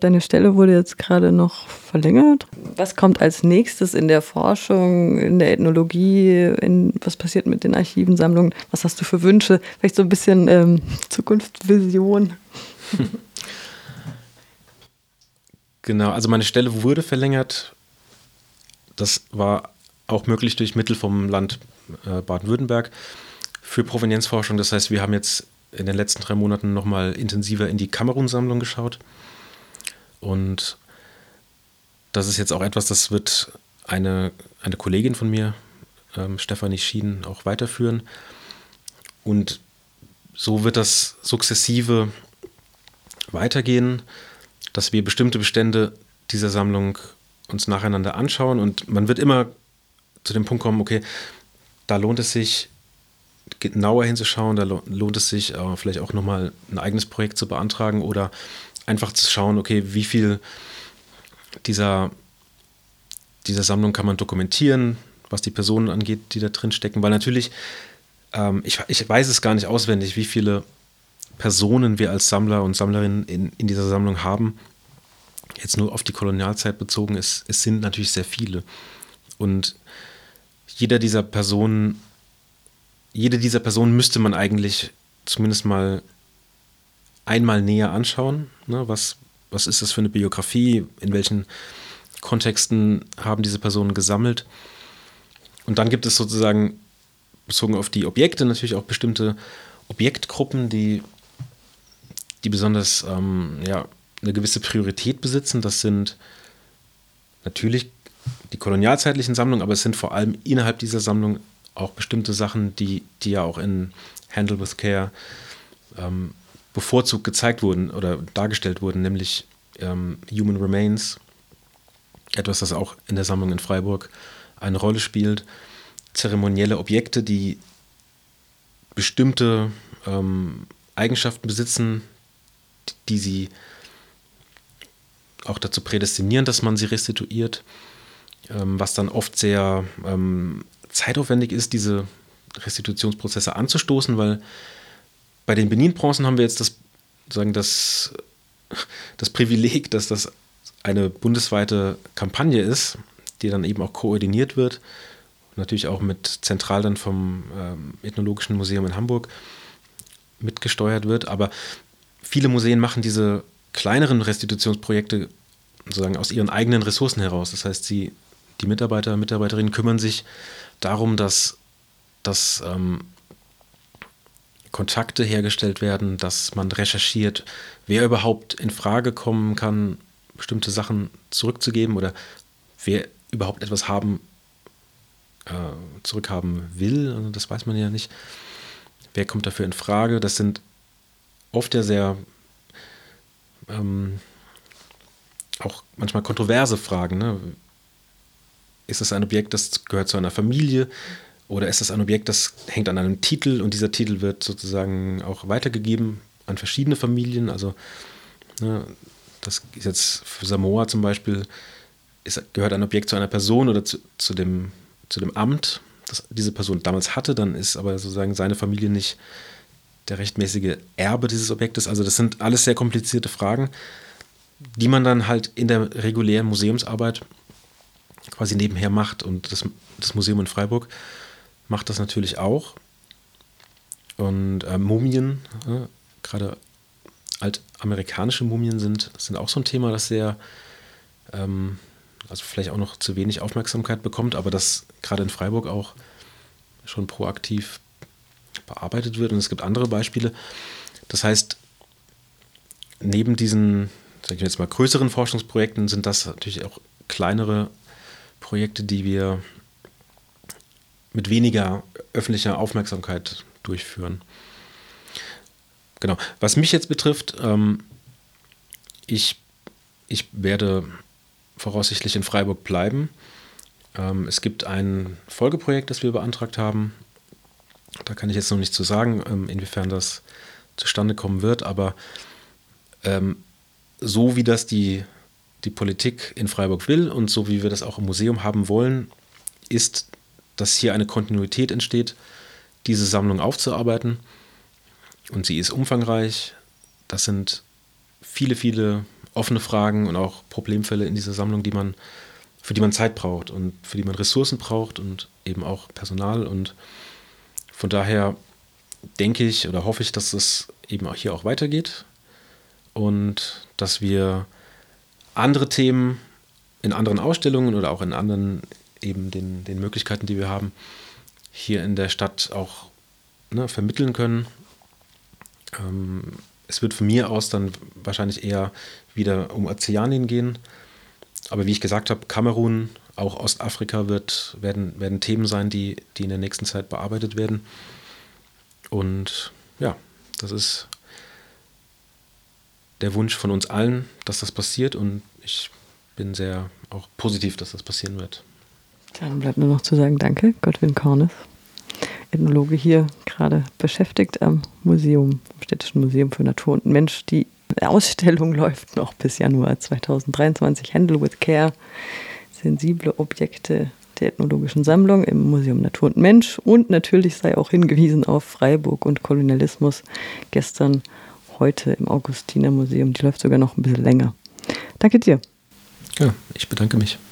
Deine Stelle wurde jetzt gerade noch verlängert. Was kommt als nächstes in der Forschung, in der Ethnologie? In, was passiert mit den Archivensammlungen? Was hast du für Wünsche? Vielleicht so ein bisschen ähm, Zukunftsvision. Genau, also meine Stelle wurde verlängert. Das war auch möglich durch Mittel vom Land äh, Baden-Württemberg für Provenienzforschung. Das heißt, wir haben jetzt in den letzten drei Monaten nochmal intensiver in die Kamerun-Sammlung geschaut und das ist jetzt auch etwas, das wird eine, eine Kollegin von mir, ähm, Stefanie Schieden, auch weiterführen. Und so wird das sukzessive weitergehen, dass wir bestimmte Bestände dieser Sammlung uns nacheinander anschauen und man wird immer zu dem Punkt kommen, okay, da lohnt es sich genauer hinzuschauen, da lohnt es sich äh, vielleicht auch nochmal ein eigenes Projekt zu beantragen oder einfach zu schauen, okay, wie viel dieser, dieser Sammlung kann man dokumentieren, was die Personen angeht, die da drin stecken, weil natürlich, ähm, ich, ich weiß es gar nicht auswendig, wie viele Personen wir als Sammler und Sammlerinnen in, in dieser Sammlung haben. Jetzt nur auf die Kolonialzeit bezogen, es, es sind natürlich sehr viele. Und jeder dieser Personen, jede dieser Personen müsste man eigentlich zumindest mal einmal näher anschauen. Ne? Was, was ist das für eine Biografie? In welchen Kontexten haben diese Personen gesammelt? Und dann gibt es sozusagen bezogen auf die Objekte natürlich auch bestimmte Objektgruppen, die, die besonders ähm, ja, eine gewisse Priorität besitzen. Das sind natürlich die kolonialzeitlichen Sammlungen, aber es sind vor allem innerhalb dieser Sammlung auch bestimmte Sachen, die, die ja auch in Handle with Care ähm, bevorzugt gezeigt wurden oder dargestellt wurden, nämlich ähm, Human Remains, etwas, das auch in der Sammlung in Freiburg eine Rolle spielt, zeremonielle Objekte, die bestimmte ähm, Eigenschaften besitzen, die sie auch dazu prädestinieren, dass man sie restituiert, ähm, was dann oft sehr ähm, zeitaufwendig ist, diese Restitutionsprozesse anzustoßen, weil bei den Benin-Bronzen haben wir jetzt das, sagen, das, das Privileg, dass das eine bundesweite Kampagne ist, die dann eben auch koordiniert wird. Natürlich auch mit zentral dann vom ähm, Ethnologischen Museum in Hamburg mitgesteuert wird. Aber viele Museen machen diese kleineren Restitutionsprojekte sozusagen aus ihren eigenen Ressourcen heraus. Das heißt, sie, die Mitarbeiter und Mitarbeiterinnen kümmern sich darum, dass, dass ähm, Kontakte hergestellt werden, dass man recherchiert, wer überhaupt in Frage kommen kann, bestimmte Sachen zurückzugeben oder wer überhaupt etwas haben, äh, zurückhaben will. Also das weiß man ja nicht. Wer kommt dafür in Frage? Das sind oft ja sehr ähm, auch manchmal kontroverse Fragen. Ne? Ist es ein Objekt, das gehört zu einer Familie? Oder ist das ein Objekt, das hängt an einem Titel und dieser Titel wird sozusagen auch weitergegeben an verschiedene Familien? Also, ne, das ist jetzt für Samoa zum Beispiel, ist, gehört ein Objekt zu einer Person oder zu, zu, dem, zu dem Amt, das diese Person damals hatte, dann ist aber sozusagen seine Familie nicht der rechtmäßige Erbe dieses Objektes. Also, das sind alles sehr komplizierte Fragen, die man dann halt in der regulären Museumsarbeit quasi nebenher macht. Und das, das Museum in Freiburg macht das natürlich auch. Und äh, Mumien, äh, gerade altamerikanische Mumien sind, sind auch so ein Thema, das sehr, ähm, also vielleicht auch noch zu wenig Aufmerksamkeit bekommt, aber das gerade in Freiburg auch schon proaktiv bearbeitet wird. Und es gibt andere Beispiele. Das heißt, neben diesen, sage ich jetzt mal, größeren Forschungsprojekten sind das natürlich auch kleinere Projekte, die wir mit weniger öffentlicher Aufmerksamkeit durchführen. Genau. Was mich jetzt betrifft, ähm, ich, ich werde voraussichtlich in Freiburg bleiben. Ähm, es gibt ein Folgeprojekt, das wir beantragt haben. Da kann ich jetzt noch nicht zu sagen, ähm, inwiefern das zustande kommen wird, aber ähm, so wie das die, die Politik in Freiburg will und so wie wir das auch im Museum haben wollen, ist dass hier eine Kontinuität entsteht, diese Sammlung aufzuarbeiten. Und sie ist umfangreich. Das sind viele, viele offene Fragen und auch Problemfälle in dieser Sammlung, die man, für die man Zeit braucht und für die man Ressourcen braucht und eben auch Personal. Und von daher denke ich oder hoffe ich, dass es eben auch hier auch weitergeht und dass wir andere Themen in anderen Ausstellungen oder auch in anderen eben den, den Möglichkeiten, die wir haben, hier in der Stadt auch ne, vermitteln können. Ähm, es wird von mir aus dann wahrscheinlich eher wieder um Ozeanien gehen. Aber wie ich gesagt habe, Kamerun, auch Ostafrika wird, werden, werden Themen sein, die, die in der nächsten Zeit bearbeitet werden. Und ja, das ist der Wunsch von uns allen, dass das passiert. Und ich bin sehr auch positiv, dass das passieren wird. Dann bleibt nur noch zu sagen, danke, Gottwin Kornes. Ethnologe hier gerade beschäftigt am Museum, am Städtischen Museum für Natur und Mensch. Die Ausstellung läuft noch bis Januar 2023. Handle with Care, sensible Objekte der ethnologischen Sammlung im Museum Natur und Mensch. Und natürlich sei auch hingewiesen auf Freiburg und Kolonialismus. Gestern, heute im Augustiner Museum. Die läuft sogar noch ein bisschen länger. Danke dir. Ja, ich bedanke mich.